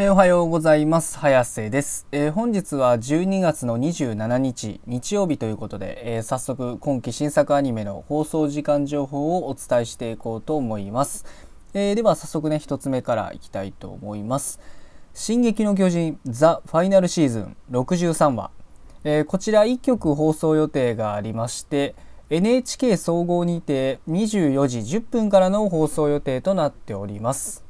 えー、おはようございます。早瀬です、えー、本日は12月の27日日曜日ということで、えー、早速今期新作アニメの放送時間情報をお伝えしていこうと思います。えでは早速ね、一つ目からいきたいと思います。進撃の巨人ザ・ファイナルシーズン63話。えこちら1曲放送予定がありまして、NHK 総合にて24時10分からの放送予定となっております。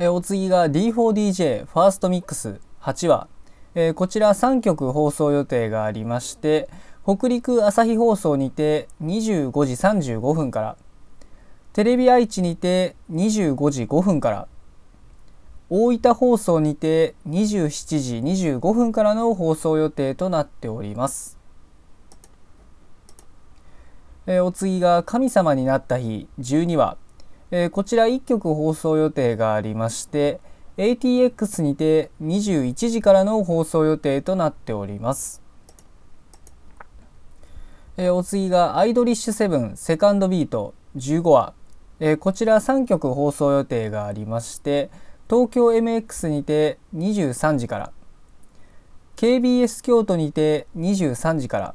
えお次が D4DJ ファーストミックス8話、えこちら3曲放送予定がありまして北陸朝日放送にて25時35分からテレビ愛知にて25時5分から大分放送にて27時25分からの放送予定となっております。えお次が神様になった日12話えー、こちら1曲放送予定がありまして ATX にて21時からの放送予定となっております。えー、お次がアイドリッシュセブンセカンドビート15話、えー、こちら3曲放送予定がありまして東京 MX にて23時から KBS 京都にて23時から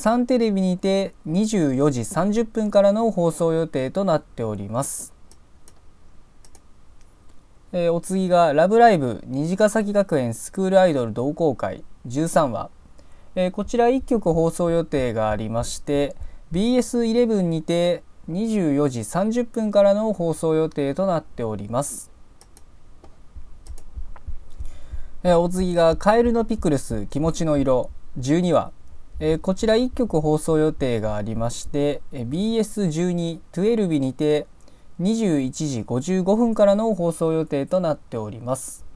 サンテレビにて24時30分からの放送予定となっております。えー、お次が「ラブライブ虹ヶ崎学園スクールアイドル同好会」13話、えー、こちら1曲放送予定がありまして BS11 にて24時30分からの放送予定となっております。え、お次が「カエルのピクルス気持ちの色」12話えー、こちら1曲放送予定がありまして、え BS12-12 にて21時55分からの放送予定となっております。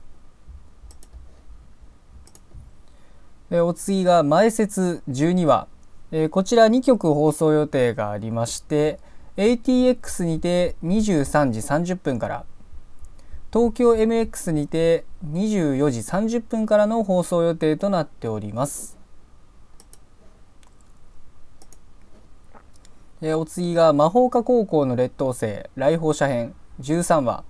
えー、お次が前説12話、えー、こちら2曲放送予定がありまして ATX にて23時30分から東京 MX にて24時30分からの放送予定となっております。えー、お次が魔法科高校の劣等生来訪者編13話、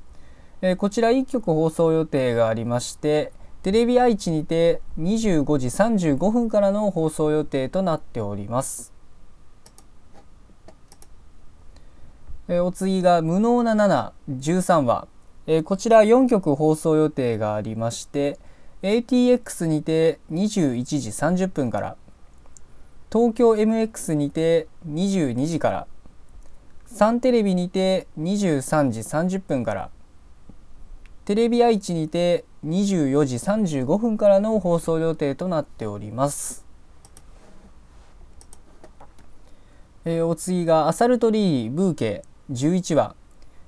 えー、こちら1曲放送予定がありましてテレビ愛知にて25時35分からの放送予定となっております、えー、お次が無能な713話、えー、こちら4曲放送予定がありまして ATX にて21時30分から東京 MX にて22時からサンテレビにて23時30分からテレビ愛知にて24時35分からの放送予定となっております。えー、お次が「アサルトリーブーケ」11話、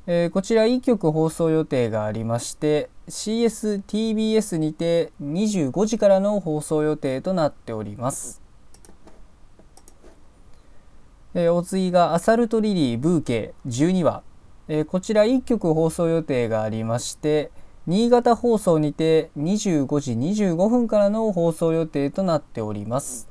えー、こちら1曲放送予定がありまして CSTBS にて25時からの放送予定となっております。えー、お次が「アサルトリリーブーケ」12話、えー、こちら1曲放送予定がありまして新潟放送にて25時25分からの放送予定となっております。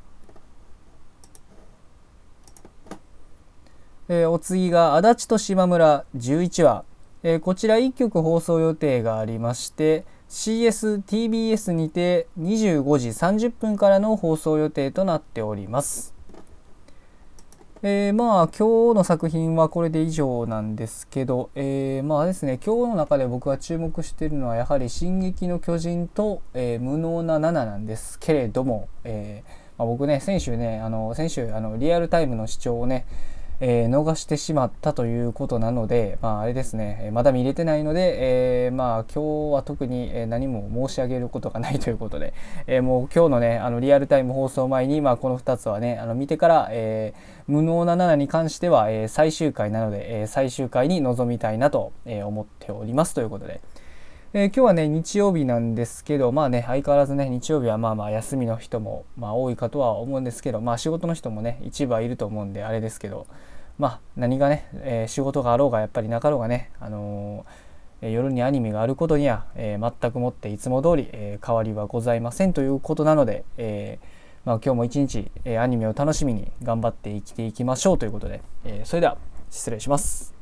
えー、お次が足立と島村11話、えー、こちら1曲放送予定がありまして CSTBS にて25時30分からの放送予定となっております。えー、まあ今日の作品はこれで以上なんですけど、えー、まあですね今日の中で僕が注目しているのはやはり「進撃の巨人と」えー、無能な7なんですけれども、えまあ、僕ね先週ねあの先週あのリアルタイムの視聴をねえー、逃してしまったということなので、まあ、あれですね、まだ見れてないので、えー、まあ、今日は特に何も申し上げることがないということで、えー、もう今日のね、あのリアルタイム放送前に、まあ、この2つはね、あの見てから、え無能な7に関しては、え最終回なので、え最終回に臨みたいなと思っておりますということで、えー、今日はね、日曜日なんですけど、まあね、相変わらずね、日曜日はまあまあ休みの人も、まあ多いかとは思うんですけど、まあ仕事の人もね、一部はいると思うんで、あれですけど、まあ何がね、えー、仕事があろうが、やっぱりなかろうがね、あのー、夜にアニメがあることには、え、全くもっていつも通り、え変わりはございませんということなので、えまあ、今日も一日、えアニメを楽しみに頑張って生きていきましょうということで、えそれでは失礼します。